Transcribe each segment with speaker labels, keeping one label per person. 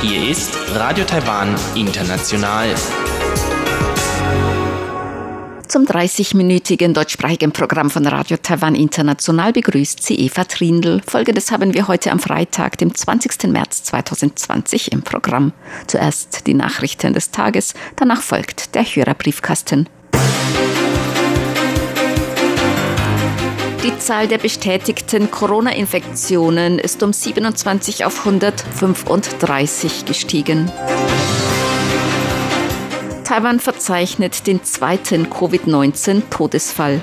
Speaker 1: Hier ist Radio Taiwan International.
Speaker 2: Zum 30-minütigen deutschsprachigen Programm von Radio Taiwan International begrüßt sie Eva Trindl. Folgendes haben wir heute am Freitag, dem 20. März 2020 im Programm. Zuerst die Nachrichten des Tages, danach folgt der Hörerbriefkasten. Die Zahl der bestätigten Corona-Infektionen ist um 27 auf 135 gestiegen. Taiwan verzeichnet den zweiten Covid-19-Todesfall.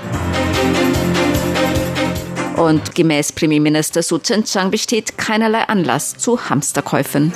Speaker 2: Und gemäß Premierminister Su Tseng-Chang besteht keinerlei Anlass zu Hamsterkäufen.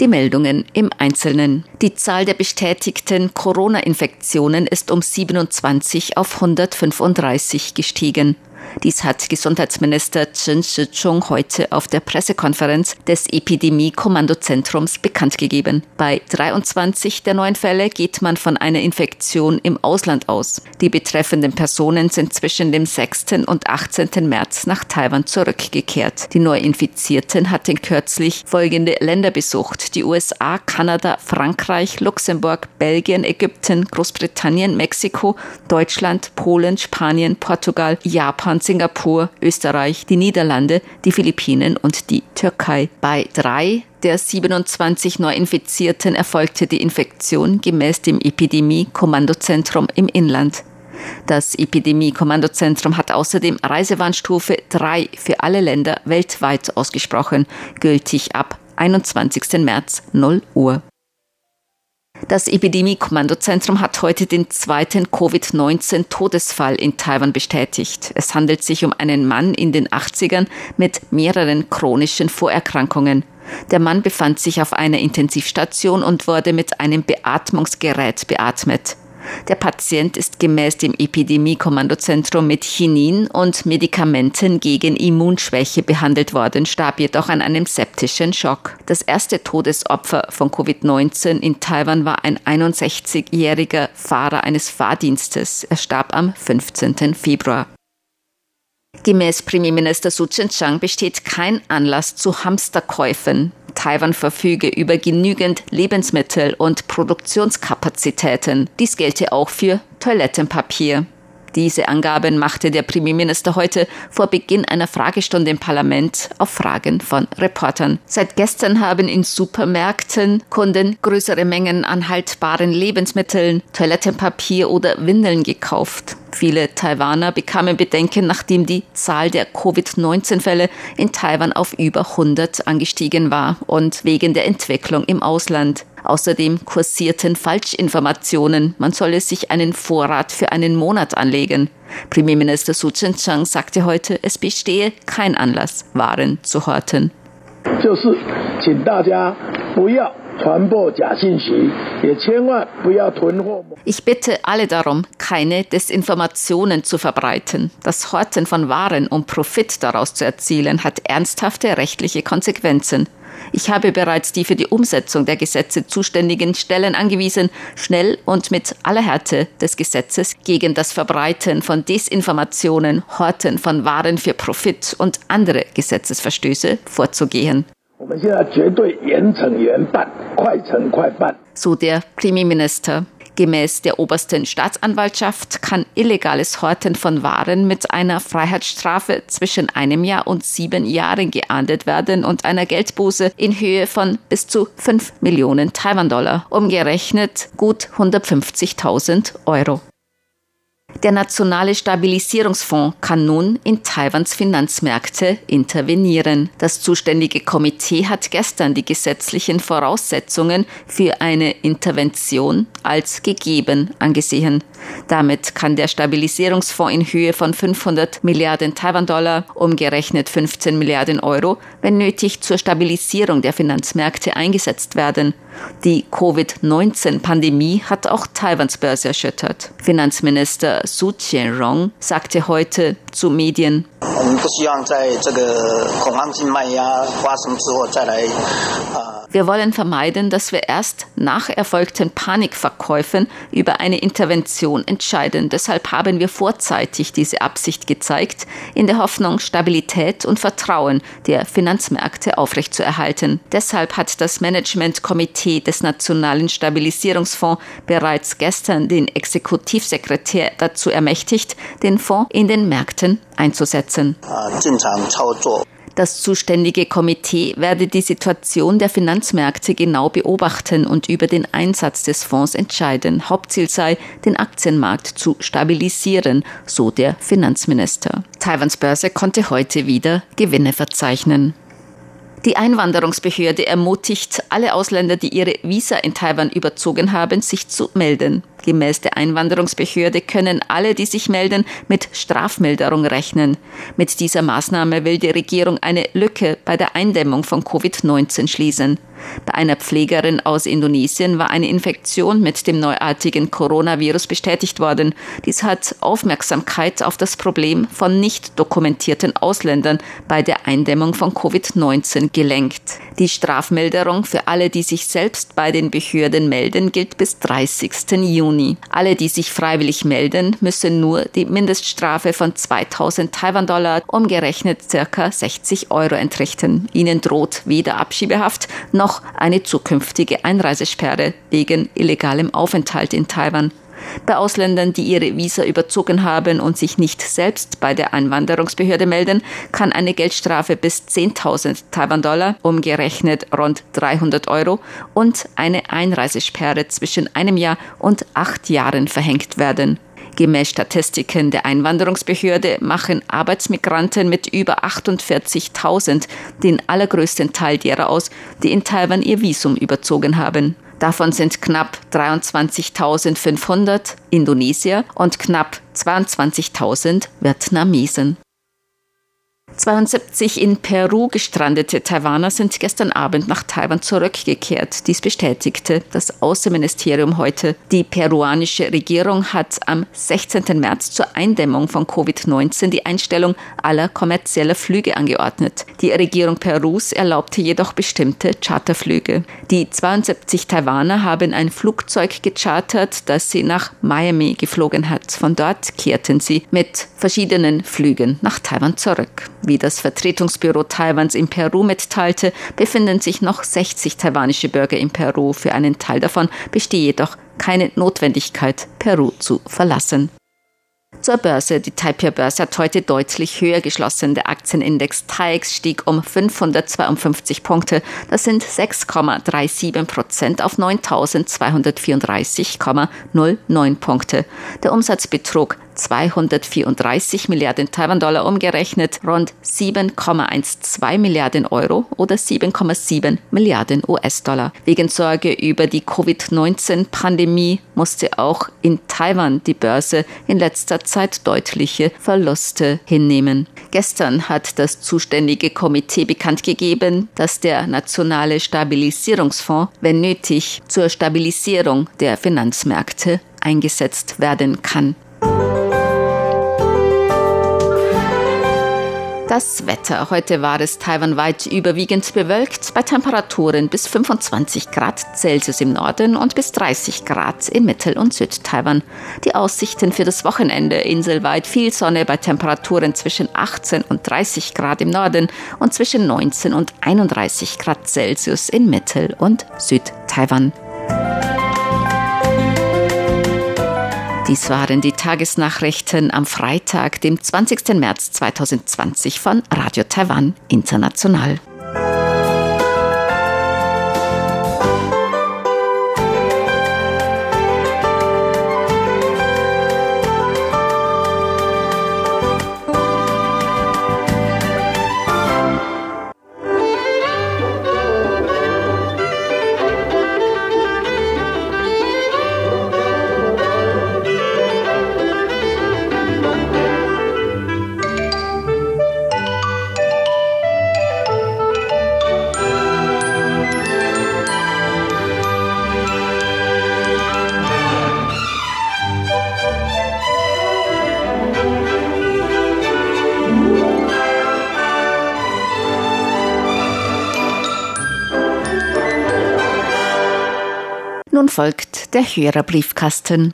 Speaker 2: Die Meldungen im Einzelnen. Die Zahl der bestätigten Corona-Infektionen ist um 27 auf 135 gestiegen. Dies hat Gesundheitsminister Chen Shih-chung heute auf der Pressekonferenz des Epidemie-Kommandozentrums bekannt gegeben. Bei 23 der neuen Fälle geht man von einer Infektion im Ausland aus. Die betreffenden Personen sind zwischen dem 6. und 18. März nach Taiwan zurückgekehrt. Die Neuinfizierten hatten kürzlich folgende Länder besucht. Die USA, Kanada, Frankreich, Luxemburg, Belgien, Ägypten, Großbritannien, Mexiko, Deutschland, Polen, Spanien, Portugal, Japan, Singapur, Österreich, die Niederlande, die Philippinen und die Türkei. Bei drei der 27 Neuinfizierten erfolgte die Infektion gemäß dem Epidemie-Kommandozentrum im Inland. Das Epidemie-Kommandozentrum hat außerdem Reisewarnstufe 3 für alle Länder weltweit ausgesprochen, gültig ab 21. März 0 Uhr. Das Epidemie-Kommandozentrum hat heute den zweiten Covid-19-Todesfall in Taiwan bestätigt. Es handelt sich um einen Mann in den 80ern mit mehreren chronischen Vorerkrankungen. Der Mann befand sich auf einer Intensivstation und wurde mit einem Beatmungsgerät beatmet. Der Patient ist gemäß dem Epidemie-Kommandozentrum mit Chinin und Medikamenten gegen Immunschwäche behandelt worden, starb jedoch an einem septischen Schock. Das erste Todesopfer von Covid-19 in Taiwan war ein 61-jähriger Fahrer eines Fahrdienstes. Er starb am 15. Februar. Gemäß Premierminister Su Tseng-Chang besteht kein Anlass zu Hamsterkäufen. Taiwan verfüge über genügend Lebensmittel und Produktionskapazitäten. Dies gelte auch für Toilettenpapier. Diese Angaben machte der Premierminister heute vor Beginn einer Fragestunde im Parlament auf Fragen von Reportern. Seit gestern haben in Supermärkten Kunden größere Mengen an haltbaren Lebensmitteln, Toilettenpapier oder Windeln gekauft. Viele Taiwaner bekamen Bedenken, nachdem die Zahl der Covid-19-Fälle in Taiwan auf über 100 angestiegen war und wegen der Entwicklung im Ausland. Außerdem kursierten Falschinformationen, man solle sich einen Vorrat für einen Monat anlegen. Premierminister Su Chen-Chang sagte heute, es bestehe kein Anlass, Waren zu horten. Ich bitte alle darum, keine Desinformationen zu verbreiten. Das Horten von Waren, um Profit daraus zu erzielen, hat ernsthafte rechtliche Konsequenzen. Ich habe bereits die für die Umsetzung der Gesetze zuständigen Stellen angewiesen, schnell und mit aller Härte des Gesetzes gegen das Verbreiten von Desinformationen, Horten von Waren für Profit und andere Gesetzesverstöße vorzugehen. So der Premierminister. Gemäß der obersten Staatsanwaltschaft kann illegales Horten von Waren mit einer Freiheitsstrafe zwischen einem Jahr und sieben Jahren geahndet werden und einer Geldbuße in Höhe von bis zu fünf Millionen Taiwan-Dollar, umgerechnet gut 150.000 Euro. Der Nationale Stabilisierungsfonds kann nun in Taiwans Finanzmärkte intervenieren. Das zuständige Komitee hat gestern die gesetzlichen Voraussetzungen für eine Intervention als gegeben angesehen. Damit kann der Stabilisierungsfonds in Höhe von 500 Milliarden Taiwan-Dollar, umgerechnet 15 Milliarden Euro, wenn nötig zur Stabilisierung der Finanzmärkte eingesetzt werden. Die Covid-19-Pandemie hat auch Taiwans Börse erschüttert. Finanzminister Su Qianrong sagte heute zu Medien, wir wollen vermeiden, dass wir erst nach erfolgten Panikverkäufen über eine Intervention entscheiden. Deshalb haben wir vorzeitig diese Absicht gezeigt, in der Hoffnung, Stabilität und Vertrauen der Finanzmärkte aufrechtzuerhalten. Deshalb hat das Managementkomitee des Nationalen Stabilisierungsfonds bereits gestern den Exekutivsekretär der dazu ermächtigt, den Fonds in den Märkten einzusetzen. Das zuständige Komitee werde die Situation der Finanzmärkte genau beobachten und über den Einsatz des Fonds entscheiden. Hauptziel sei, den Aktienmarkt zu stabilisieren, so der Finanzminister. Taiwans Börse konnte heute wieder Gewinne verzeichnen. Die Einwanderungsbehörde ermutigt alle Ausländer, die ihre Visa in Taiwan überzogen haben, sich zu melden. Gemäß der Einwanderungsbehörde können alle, die sich melden, mit Strafmilderung rechnen. Mit dieser Maßnahme will die Regierung eine Lücke bei der Eindämmung von Covid-19 schließen. Bei einer Pflegerin aus Indonesien war eine Infektion mit dem neuartigen Coronavirus bestätigt worden. Dies hat Aufmerksamkeit auf das Problem von nicht dokumentierten Ausländern bei der Eindämmung von Covid-19 gelenkt. Die Strafmilderung für alle, die sich selbst bei den Behörden melden, gilt bis 30. Juni. Alle, die sich freiwillig melden, müssen nur die Mindeststrafe von 2000 Taiwan-Dollar, umgerechnet circa 60 Euro entrichten. Ihnen droht weder Abschiebehaft noch eine zukünftige Einreisesperre wegen illegalem Aufenthalt in Taiwan. Bei Ausländern, die ihre Visa überzogen haben und sich nicht selbst bei der Einwanderungsbehörde melden, kann eine Geldstrafe bis 10.000 Taiwan-Dollar, umgerechnet rund 300 Euro, und eine Einreisesperre zwischen einem Jahr und acht Jahren verhängt werden. Gemäß Statistiken der Einwanderungsbehörde machen Arbeitsmigranten mit über 48.000 den allergrößten Teil derer aus, die in Taiwan ihr Visum überzogen haben. Davon sind knapp 23.500 Indonesier und knapp 22.000 Vietnamesen. 72 in Peru gestrandete Taiwaner sind gestern Abend nach Taiwan zurückgekehrt. Dies bestätigte das Außenministerium heute. Die peruanische Regierung hat am 16. März zur Eindämmung von Covid-19 die Einstellung aller kommerzieller Flüge angeordnet. Die Regierung Perus erlaubte jedoch bestimmte Charterflüge. Die 72 Taiwaner haben ein Flugzeug gechartert, das sie nach Miami geflogen hat. Von dort kehrten sie mit verschiedenen Flügen nach Taiwan zurück. Wie das Vertretungsbüro Taiwans in Peru mitteilte, befinden sich noch 60 taiwanische Bürger in Peru. Für einen Teil davon bestehe jedoch keine Notwendigkeit, Peru zu verlassen. Zur Börse. Die Taipei-Börse hat heute deutlich höher geschlossen. Der Aktienindex TAIX stieg um 552 Punkte. Das sind 6,37 Prozent auf 9.234,09 Punkte. Der Umsatz betrug 234 Milliarden Taiwan-Dollar umgerechnet, rund 7,12 Milliarden Euro oder 7,7 Milliarden US-Dollar. Wegen Sorge über die Covid-19-Pandemie musste auch in Taiwan die Börse in letzter Zeit deutliche Verluste hinnehmen. Gestern hat das zuständige Komitee bekannt gegeben, dass der nationale Stabilisierungsfonds, wenn nötig, zur Stabilisierung der Finanzmärkte eingesetzt werden kann. Das Wetter. Heute war es taiwanweit überwiegend bewölkt bei Temperaturen bis 25 Grad Celsius im Norden und bis 30 Grad in Mittel- und Südtaiwan. Die Aussichten für das Wochenende inselweit viel Sonne bei Temperaturen zwischen 18 und 30 Grad im Norden und zwischen 19 und 31 Grad Celsius in Mittel- und Südtaiwan. Dies waren die Tagesnachrichten am Freitag, dem 20. März 2020 von Radio Taiwan International. Folgt der Hörerbriefkasten.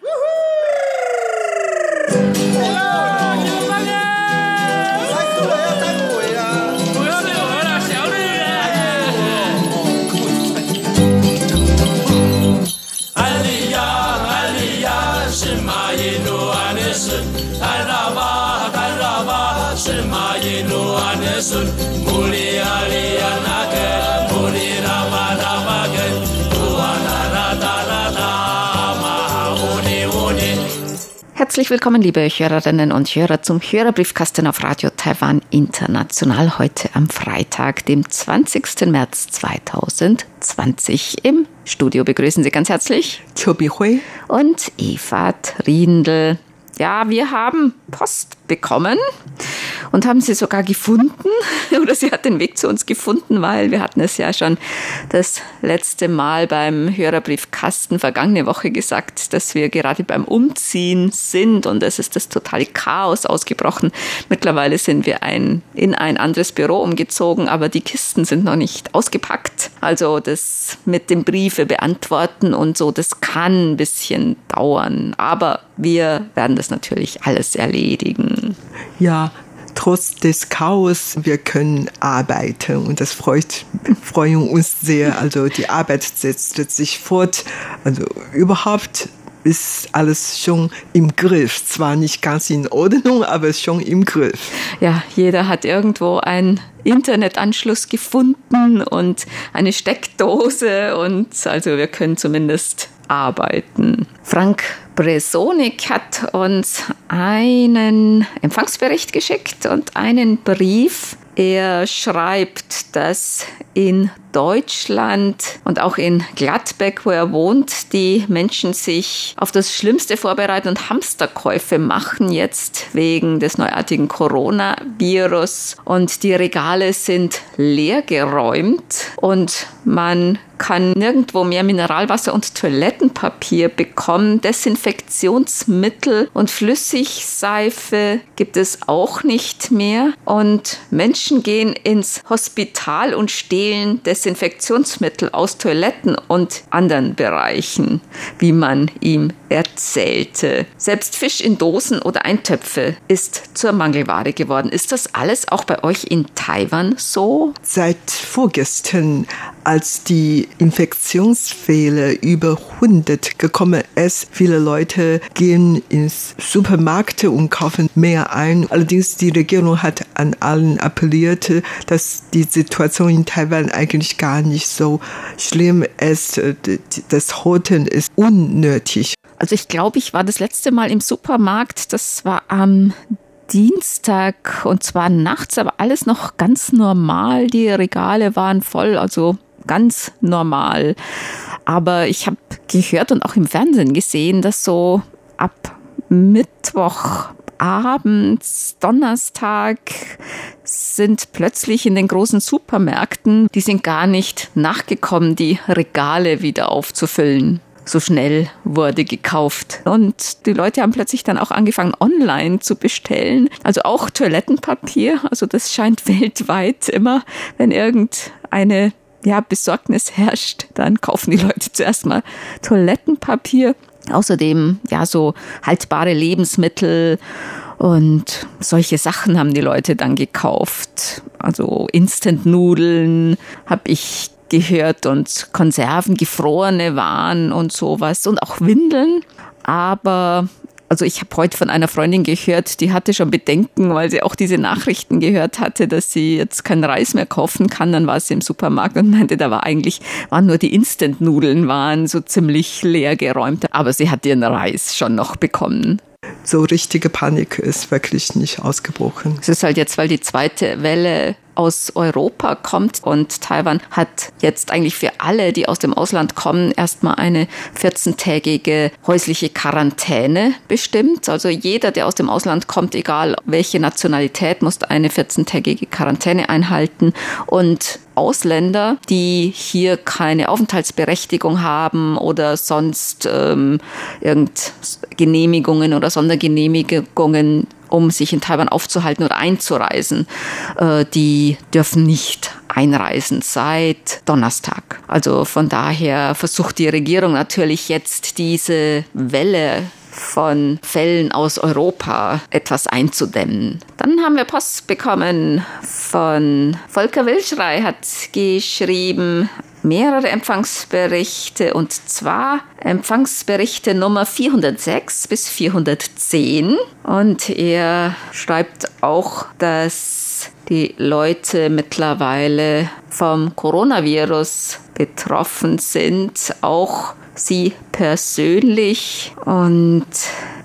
Speaker 3: sun muli ali
Speaker 2: Herzlich willkommen, liebe Hörerinnen und Hörer, zum Hörerbriefkasten auf Radio Taiwan International heute am Freitag, dem 20. März 2020. Im Studio begrüßen Sie ganz herzlich
Speaker 4: Chobi Hui
Speaker 2: und Eva Trindl. Ja, wir haben Post bekommen und haben sie sogar gefunden oder sie hat den Weg zu uns gefunden, weil wir hatten es ja schon das letzte Mal beim Hörerbriefkasten vergangene Woche gesagt, dass wir gerade beim Umziehen sind und es ist das totale Chaos ausgebrochen. Mittlerweile sind wir ein, in ein anderes Büro umgezogen, aber die Kisten sind noch nicht ausgepackt. Also das mit dem Briefe beantworten und so, das kann ein bisschen dauern, aber wir werden das natürlich alles erledigen.
Speaker 4: Ja, trotz des Chaos, wir können arbeiten und das freut, freuen uns sehr. Also die Arbeit setzt sich fort. Also überhaupt ist alles schon im Griff. Zwar nicht ganz in Ordnung, aber schon im Griff.
Speaker 2: Ja, jeder hat irgendwo einen Internetanschluss gefunden und eine Steckdose und also wir können zumindest arbeiten. Frank Bresonik hat uns einen Empfangsbericht geschickt und einen Brief. Er schreibt, dass in Deutschland und auch in Gladbeck, wo er wohnt, die Menschen sich auf das Schlimmste vorbereiten und Hamsterkäufe machen jetzt wegen des neuartigen Coronavirus. Und die Regale sind leergeräumt und man kann nirgendwo mehr Mineralwasser und Toilettenpapier bekommen. Desinfektionsmittel und Flüssigseife gibt es auch nicht mehr. Und Menschen gehen ins Hospital und stehlen Desinfektionsmittel aus Toiletten und anderen Bereichen, wie man ihm erzählte. Selbst Fisch in Dosen oder Eintöpfe ist zur Mangelware geworden. Ist das alles auch bei euch in Taiwan so?
Speaker 4: Seit vorgestern, als die Infektionsfälle über 100 gekommen ist, viele Leute gehen ins Supermarkt und kaufen mehr ein. Allerdings die Regierung hat an allen appelliert, dass die Situation in Taiwan eigentlich gar nicht so schlimm ist. Das Horten ist unnötig.
Speaker 2: Also ich glaube, ich war das letzte Mal im Supermarkt, das war am Dienstag und zwar nachts, aber alles noch ganz normal. Die Regale waren voll, also ganz normal. Aber ich habe gehört und auch im Fernsehen gesehen, dass so ab Mittwoch abends, Donnerstag sind plötzlich in den großen Supermärkten, die sind gar nicht nachgekommen, die Regale wieder aufzufüllen so schnell wurde gekauft. Und die Leute haben plötzlich dann auch angefangen, online zu bestellen. Also auch Toilettenpapier. Also das scheint weltweit immer, wenn irgendeine ja, Besorgnis herrscht, dann kaufen die Leute zuerst mal Toilettenpapier. Außerdem, ja, so haltbare Lebensmittel und solche Sachen haben die Leute dann gekauft. Also Instant-Nudeln habe ich gehört und Konserven, gefrorene Waren und sowas und auch Windeln. Aber also ich habe heute von einer Freundin gehört, die hatte schon Bedenken, weil sie auch diese Nachrichten gehört hatte, dass sie jetzt keinen Reis mehr kaufen kann. Dann war sie im Supermarkt und meinte, da war eigentlich, waren nur die Instant-Nudeln, waren so ziemlich leer geräumt. Aber sie hat ihren Reis schon noch bekommen
Speaker 4: so richtige Panik ist wirklich nicht ausgebrochen.
Speaker 2: Es ist halt jetzt, weil die zweite Welle aus Europa kommt und Taiwan hat jetzt eigentlich für alle, die aus dem Ausland kommen, erstmal eine 14-tägige häusliche Quarantäne bestimmt. Also jeder, der aus dem Ausland kommt, egal welche Nationalität, muss eine 14-tägige Quarantäne einhalten und Ausländer, die hier keine Aufenthaltsberechtigung haben oder sonst ähm, irgend Genehmigungen oder Sondergenehmigungen um sich in Taiwan aufzuhalten oder einzureisen, äh, die dürfen nicht einreisen seit Donnerstag. Also von daher versucht die Regierung natürlich jetzt diese Welle von Fällen aus Europa etwas einzudämmen. Dann haben wir Post bekommen von Volker Wilschrei, hat geschrieben, mehrere Empfangsberichte und zwar Empfangsberichte Nummer 406 bis 410 und er schreibt auch, dass die Leute mittlerweile vom Coronavirus betroffen sind, auch sie persönlich. Und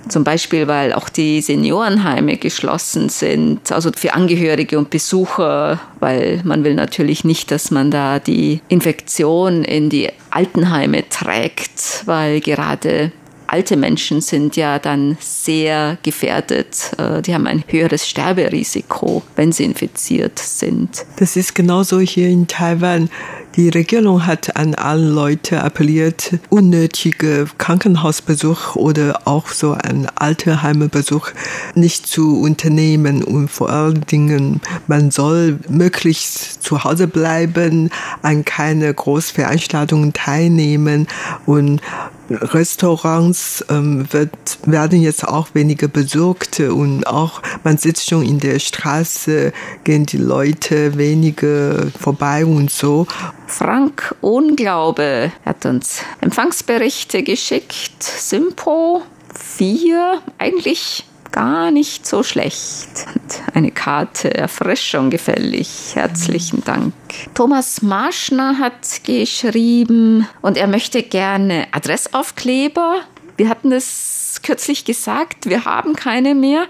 Speaker 2: zum Beispiel, weil auch die Seniorenheime geschlossen sind, also für Angehörige und Besucher, weil man will natürlich nicht, dass man da die Infektion in die Altenheime trägt, weil gerade alte Menschen sind ja dann sehr gefährdet. Äh, die haben ein höheres Sterberisiko, wenn sie infiziert sind.
Speaker 4: Das ist genauso hier in Taiwan. Die Regierung hat an alle Leute appelliert, unnötige Krankenhausbesuch oder auch so ein Alterheimbesuch nicht zu unternehmen. Und vor allen Dingen, man soll möglichst zu Hause bleiben, an keine Großveranstaltungen teilnehmen. Und Restaurants ähm, wird, werden jetzt auch weniger besucht und auch man sitzt schon in der Straße, gehen die Leute weniger vorbei und so.
Speaker 2: Frank Unglaube hat uns Empfangsberichte geschickt. Simpo 4, eigentlich gar nicht so schlecht. Und eine Karte Erfrischung gefällig. Herzlichen Dank. Thomas Marschner hat geschrieben und er möchte gerne Adressaufkleber. Wir hatten es kürzlich gesagt, wir haben keine mehr.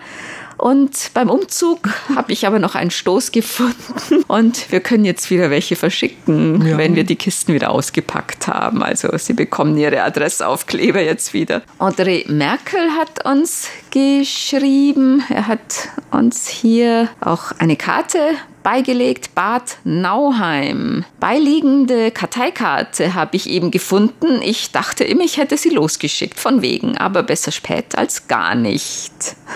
Speaker 2: Und beim Umzug habe ich aber noch einen Stoß gefunden und wir können jetzt wieder welche verschicken, ja. wenn wir die Kisten wieder ausgepackt haben. Also Sie bekommen Ihre Adressaufkleber jetzt wieder. André Merkel hat uns geschrieben, er hat uns hier auch eine Karte beigelegt Bad Nauheim. Beiliegende Karteikarte habe ich eben gefunden. Ich dachte immer, ich hätte sie losgeschickt, von wegen, aber besser spät als gar nicht.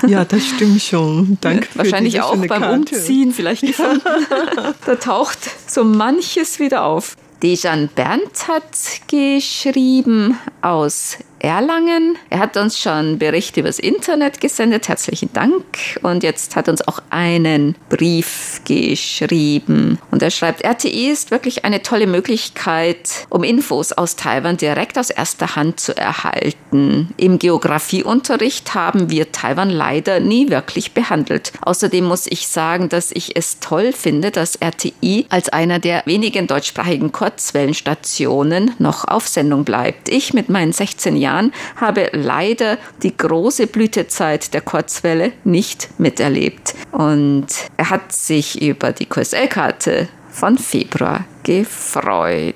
Speaker 4: Ja, das stimmt schon. Danke.
Speaker 2: Wahrscheinlich auch beim Karte. Umziehen vielleicht gefunden. da taucht so manches wieder auf. Dejan Berndt hat geschrieben aus Erlangen. Er hat uns schon Berichte übers Internet gesendet. Herzlichen Dank. Und jetzt hat uns auch einen Brief geschrieben. Und er schreibt, RTE ist wirklich eine tolle Möglichkeit, um Infos aus Taiwan direkt aus erster Hand zu erhalten. Im Geografieunterricht haben wir Taiwan leider nie wirklich behandelt. Außerdem muss ich sagen, dass ich es toll finde, dass RTI als einer der wenigen deutschsprachigen Kurzwellenstationen noch auf Sendung bleibt. Ich mit meinen 16 Jahren Jahren habe leider die große Blütezeit der Kurzwelle nicht miterlebt. Und er hat sich über die QSL-Karte von Februar gefreut.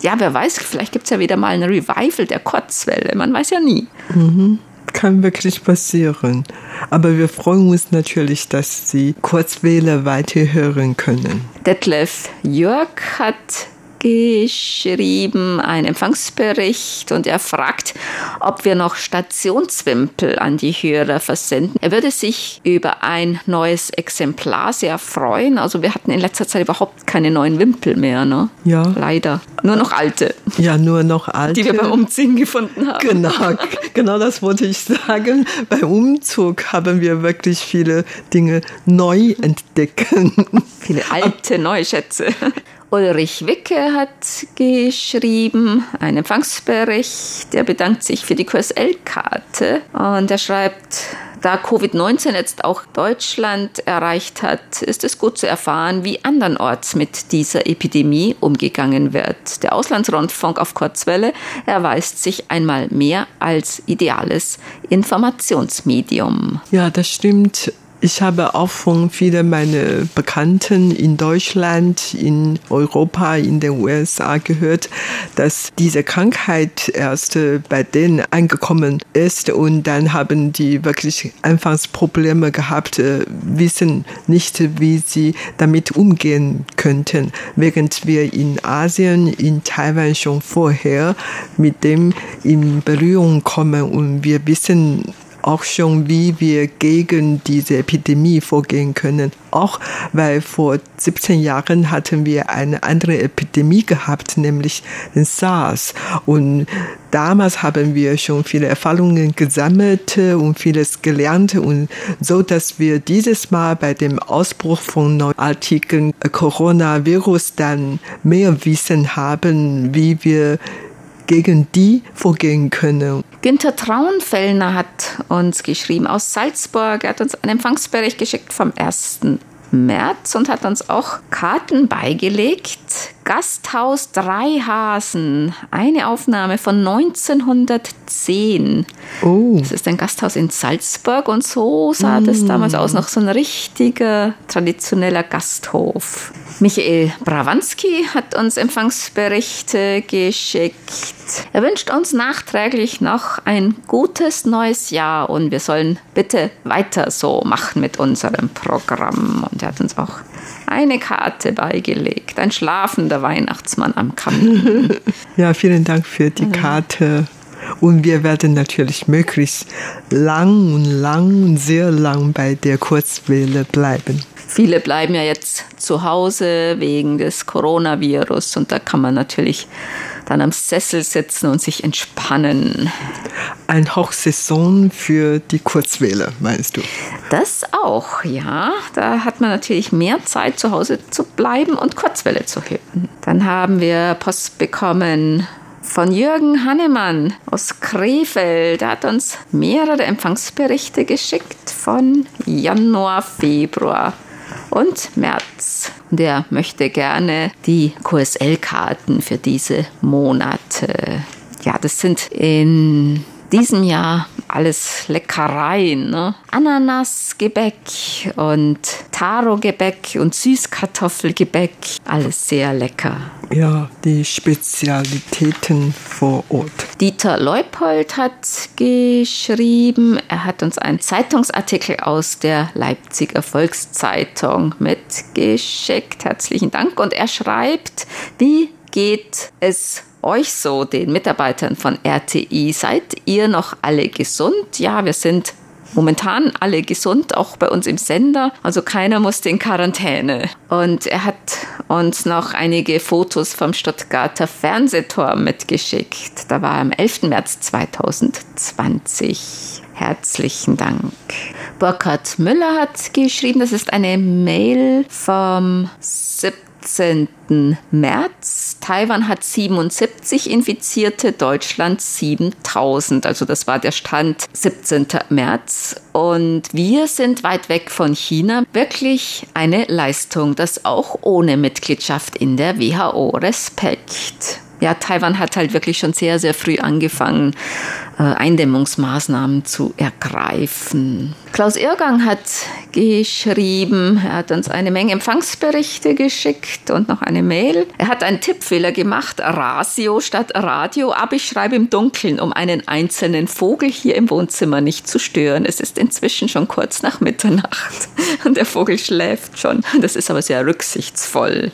Speaker 2: Ja, wer weiß, vielleicht gibt es ja wieder mal ein Revival der Kurzwelle. Man weiß ja nie.
Speaker 4: Mhm kann wirklich passieren. Aber wir freuen uns natürlich, dass Sie Kurzwähler weiterhören können.
Speaker 2: Detlef Jörg hat geschrieben, einen Empfangsbericht und er fragt, ob wir noch Stationswimpel an die Hörer versenden. Er würde sich über ein neues Exemplar sehr freuen. Also wir hatten in letzter Zeit überhaupt keine neuen Wimpel mehr, ne?
Speaker 4: Ja.
Speaker 2: Leider. Nur noch alte.
Speaker 4: Ja, nur noch alte.
Speaker 2: Die wir beim Umziehen gefunden haben.
Speaker 4: Genau, genau das wollte ich sagen. Beim Umzug haben wir wirklich viele Dinge neu entdecken.
Speaker 2: Viele alte, neue Schätze. Ulrich Wicke hat geschrieben, einen Empfangsbericht. Er bedankt sich für die QSL-Karte und er schreibt, da Covid-19 jetzt auch Deutschland erreicht hat, ist es gut zu erfahren, wie andernorts mit dieser Epidemie umgegangen wird. Der Auslandsrundfunk auf Kurzwelle erweist sich einmal mehr als ideales Informationsmedium.
Speaker 4: Ja, das stimmt. Ich habe auch von vielen meiner Bekannten in Deutschland, in Europa, in den USA gehört, dass diese Krankheit erst bei denen angekommen ist und dann haben die wirklich anfangs Probleme gehabt, äh, wissen nicht, wie sie damit umgehen könnten, während wir in Asien, in Taiwan schon vorher mit dem in Berührung kommen und wir wissen, auch schon, wie wir gegen diese Epidemie vorgehen können. Auch weil vor 17 Jahren hatten wir eine andere Epidemie gehabt, nämlich den SARS. Und damals haben wir schon viele Erfahrungen gesammelt und vieles gelernt und so, dass wir dieses Mal bei dem Ausbruch von neuartigen Coronavirus dann mehr Wissen haben, wie wir gegen die vorgehen können.
Speaker 2: Günther Traunfellner hat uns geschrieben aus Salzburg. Er hat uns einen Empfangsbericht geschickt vom 1. März und hat uns auch Karten beigelegt. Gasthaus Dreihasen, eine Aufnahme von 1910. Oh. Das ist ein Gasthaus in Salzburg und so sah mm. das damals aus, noch so ein richtiger traditioneller Gasthof. Michael Brawanski hat uns Empfangsberichte geschickt. Er wünscht uns nachträglich noch ein gutes neues Jahr und wir sollen bitte weiter so machen mit unserem Programm. Und er hat uns auch eine Karte beigelegt, ein schlafender Weihnachtsmann am Kamin.
Speaker 4: ja, vielen Dank für die Karte. Und wir werden natürlich möglichst lang und lang und sehr lang bei der Kurzwelle bleiben.
Speaker 2: Viele bleiben ja jetzt zu Hause wegen des Coronavirus und da kann man natürlich dann am Sessel sitzen und sich entspannen.
Speaker 4: Ein Hochsaison für die Kurzwelle, meinst du?
Speaker 2: Das auch, ja. Da hat man natürlich mehr Zeit, zu Hause zu bleiben und Kurzwelle zu hören. Dann haben wir Post bekommen von Jürgen Hannemann aus Krefeld. Er hat uns mehrere Empfangsberichte geschickt von Januar, Februar und März. Der möchte gerne die QSL-Karten für diese Monate. Ja, das sind in diesem Jahr alles Leckereien. Ne? Ananasgebäck und Taro-Gebäck und Süßkartoffelgebäck. Alles sehr lecker.
Speaker 4: Ja, die Spezialitäten vor Ort.
Speaker 2: Dieter Leupold hat geschrieben, er hat uns einen Zeitungsartikel aus der Leipziger Volkszeitung mitgeschickt. Herzlichen Dank. Und er schreibt, wie geht es euch so, den Mitarbeitern von RTI? Seid ihr noch alle gesund? Ja, wir sind momentan alle gesund, auch bei uns im Sender. Also keiner musste in Quarantäne. Und er hat uns noch einige Fotos vom Stuttgarter Fernsehturm mitgeschickt. Da war er am 11. März 2020. Herzlichen Dank. Burkhard Müller hat geschrieben, das ist eine Mail vom 7. 17. März. Taiwan hat 77 Infizierte, Deutschland 7000. Also das war der Stand 17. März. Und wir sind weit weg von China. Wirklich eine Leistung, das auch ohne Mitgliedschaft in der WHO. Respekt ja, Taiwan hat halt wirklich schon sehr, sehr früh angefangen, äh, Eindämmungsmaßnahmen zu ergreifen. Klaus Irgang hat geschrieben, er hat uns eine Menge Empfangsberichte geschickt und noch eine Mail. Er hat einen Tippfehler gemacht, Rasio statt Radio, aber ich schreibe im Dunkeln, um einen einzelnen Vogel hier im Wohnzimmer nicht zu stören. Es ist inzwischen schon kurz nach Mitternacht und der Vogel schläft schon. Das ist aber sehr rücksichtsvoll.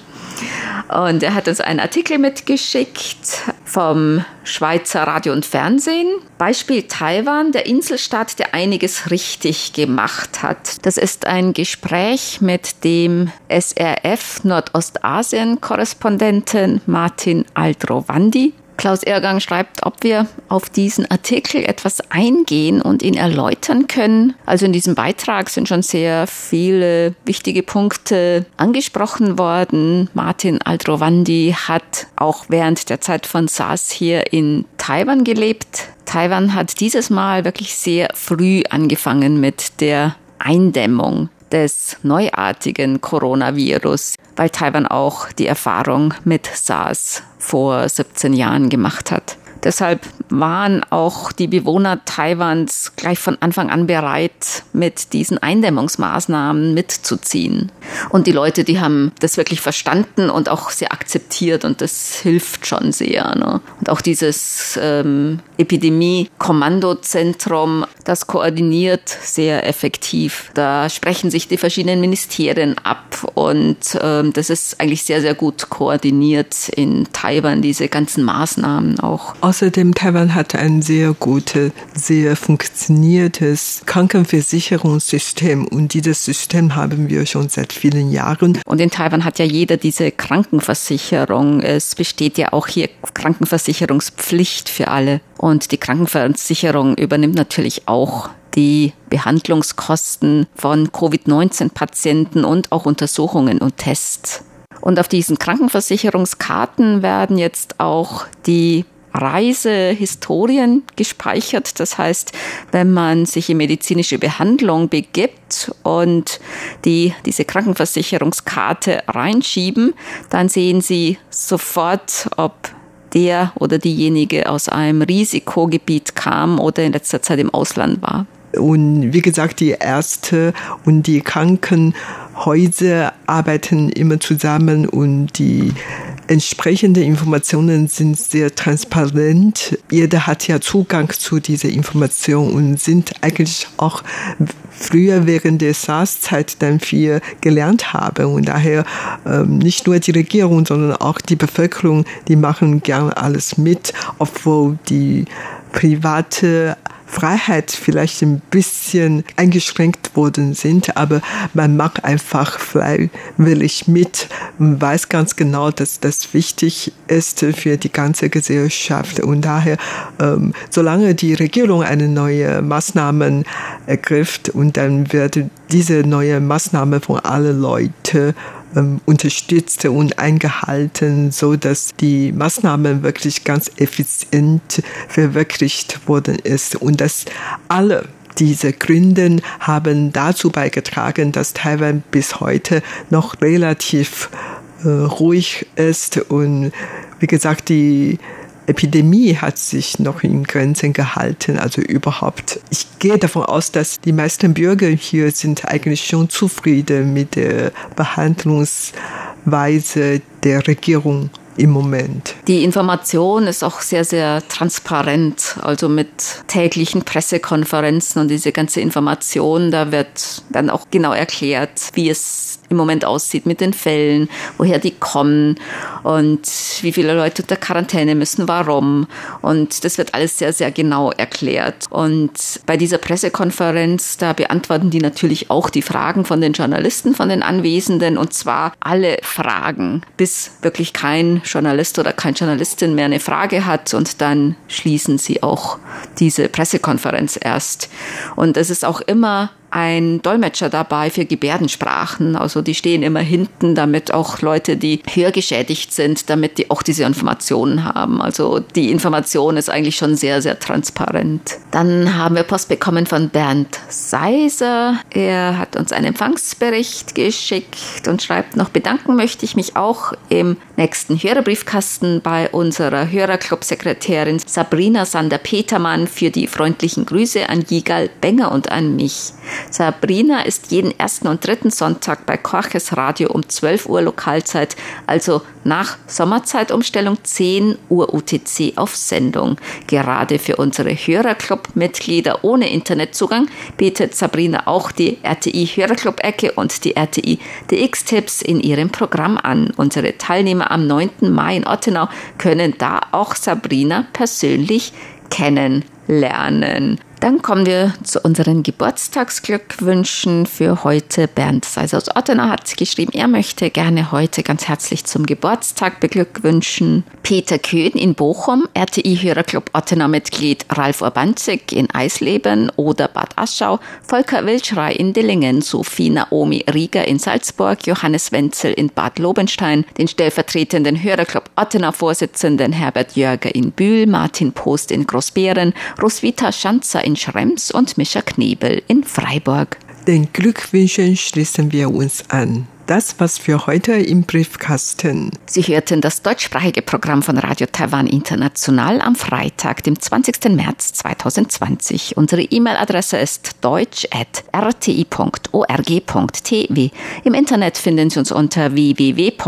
Speaker 2: Und er hat uns einen Artikel mitgeschickt vom Schweizer Radio und Fernsehen. Beispiel Taiwan, der Inselstaat, der einiges richtig gemacht hat. Das ist ein Gespräch mit dem SRF Nordostasien-Korrespondenten Martin Aldrovandi. Klaus Ergang schreibt, ob wir auf diesen Artikel etwas eingehen und ihn erläutern können. Also in diesem Beitrag sind schon sehr viele wichtige Punkte angesprochen worden. Martin Aldrovandi hat auch während der Zeit von SARS hier in Taiwan gelebt. Taiwan hat dieses Mal wirklich sehr früh angefangen mit der Eindämmung des neuartigen Coronavirus, weil Taiwan auch die Erfahrung mit SARS vor 17 Jahren gemacht hat. Deshalb waren auch die Bewohner Taiwans gleich von Anfang an bereit, mit diesen Eindämmungsmaßnahmen mitzuziehen. Und die Leute, die haben das wirklich verstanden und auch sehr akzeptiert und das hilft schon sehr. Ne? Und auch dieses ähm, Epidemie-Kommandozentrum, das koordiniert sehr effektiv. Da sprechen sich die verschiedenen Ministerien ab und ähm, das ist eigentlich sehr, sehr gut koordiniert in Taiwan, diese ganzen Maßnahmen auch.
Speaker 4: Außerdem Taiwan hat ein sehr gutes, sehr funktioniertes Krankenversicherungssystem und dieses System haben wir schon seit vielen Jahren.
Speaker 2: Und in Taiwan hat ja jeder diese Krankenversicherung. Es besteht ja auch hier Krankenversicherungspflicht für alle. Und die Krankenversicherung übernimmt natürlich auch die Behandlungskosten von Covid-19-Patienten und auch Untersuchungen und Tests. Und auf diesen Krankenversicherungskarten werden jetzt auch die Reisehistorien gespeichert. Das heißt, wenn man sich in medizinische Behandlung begibt und die, diese Krankenversicherungskarte reinschieben, dann sehen Sie sofort, ob der oder diejenige aus einem Risikogebiet kam oder in letzter Zeit im Ausland war.
Speaker 4: Und wie gesagt, die Ärzte und die Krankenhäuser arbeiten immer zusammen und die entsprechenden Informationen sind sehr transparent. Jeder hat ja Zugang zu dieser Information und sind eigentlich auch früher während der SARS-Zeit dann viel gelernt haben. Und daher ähm, nicht nur die Regierung, sondern auch die Bevölkerung, die machen gern alles mit, obwohl die private Freiheit vielleicht ein bisschen eingeschränkt worden sind, aber man macht einfach freiwillig mit und weiß ganz genau, dass das wichtig ist für die ganze Gesellschaft. Und daher, ähm, solange die Regierung eine neue Maßnahme ergreift und dann wird diese neue Maßnahme von allen Leuten unterstützt und eingehalten, so dass die Maßnahmen wirklich ganz effizient verwirklicht worden ist und dass alle diese Gründe haben dazu beigetragen, dass Taiwan bis heute noch relativ äh, ruhig ist und wie gesagt, die Epidemie hat sich noch in Grenzen gehalten, also überhaupt. Ich gehe davon aus, dass die meisten Bürger hier sind eigentlich schon zufrieden mit der Behandlungsweise der Regierung im Moment.
Speaker 2: Die Information ist auch sehr, sehr transparent, also mit täglichen Pressekonferenzen und diese ganze Information, da wird dann auch genau erklärt, wie es im Moment aussieht mit den Fällen, woher die kommen und wie viele Leute unter Quarantäne müssen, warum. Und das wird alles sehr, sehr genau erklärt. Und bei dieser Pressekonferenz, da beantworten die natürlich auch die Fragen von den Journalisten, von den Anwesenden und zwar alle Fragen, bis wirklich kein Journalist oder keine Journalistin mehr eine Frage hat und dann schließen sie auch diese Pressekonferenz erst. Und es ist auch immer ein Dolmetscher dabei für Gebärdensprachen. Also die stehen immer hinten, damit auch Leute, die hörgeschädigt sind, damit die auch diese Informationen haben. Also die Information ist eigentlich schon sehr, sehr transparent. Dann haben wir Post bekommen von Bernd Seiser. Er hat uns einen Empfangsbericht geschickt und schreibt noch, bedanken möchte ich mich auch im nächsten Hörerbriefkasten bei unserer Hörerclub-Sekretärin Sabrina Sander-Petermann für die freundlichen Grüße an Jigal Benger und an mich. Sabrina ist jeden ersten und dritten Sonntag bei Korches Radio um 12 Uhr Lokalzeit, also nach Sommerzeitumstellung 10 Uhr UTC auf Sendung. Gerade für unsere Hörerclub-Mitglieder ohne Internetzugang bietet Sabrina auch die RTI Hörerclub-Ecke und die RTI DX-Tipps in ihrem Programm an. Unsere Teilnehmer am 9. Mai in Ottenau können da auch Sabrina persönlich kennenlernen. Dann kommen wir zu unseren Geburtstagsglückwünschen für heute. Bernd Seiser aus Ottenau hat geschrieben, er möchte gerne heute ganz herzlich zum Geburtstag beglückwünschen. Peter Köhn in Bochum, RTI-Hörerclub Ottenau-Mitglied Ralf Urbanzig in Eisleben oder Bad Aschau, Volker Wildschrei in Dillingen, Sophie Naomi Rieger in Salzburg, Johannes Wenzel in Bad Lobenstein, den stellvertretenden Hörerclub Ottenau-Vorsitzenden Herbert Jörger in Bühl, Martin Post in Großbeeren, Roswitha Schanzer in in Schrems und Mischa Knebel in Freiburg.
Speaker 4: Den Glückwünschen schließen wir uns an das, was für heute im Briefkasten.
Speaker 2: Sie hörten das deutschsprachige Programm von Radio Taiwan International am Freitag, dem 20. März 2020. Unsere E-Mail-Adresse ist deutsch.rti.org.tv. Im Internet finden Sie uns unter www.rti.org.tv,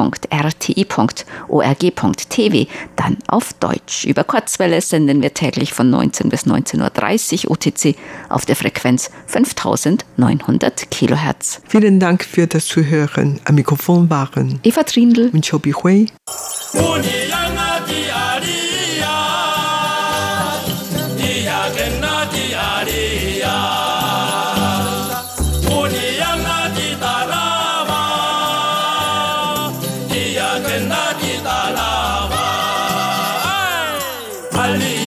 Speaker 2: dann auf Deutsch. Über Kurzwelle senden wir täglich von 19 bis 19.30 Uhr UTC auf der Frequenz 5900 Kilohertz.
Speaker 4: Vielen Dank für das Zuhören. Wochen am Mikrofon waren.
Speaker 2: Eva Trindl.
Speaker 4: Und Chobi Hui.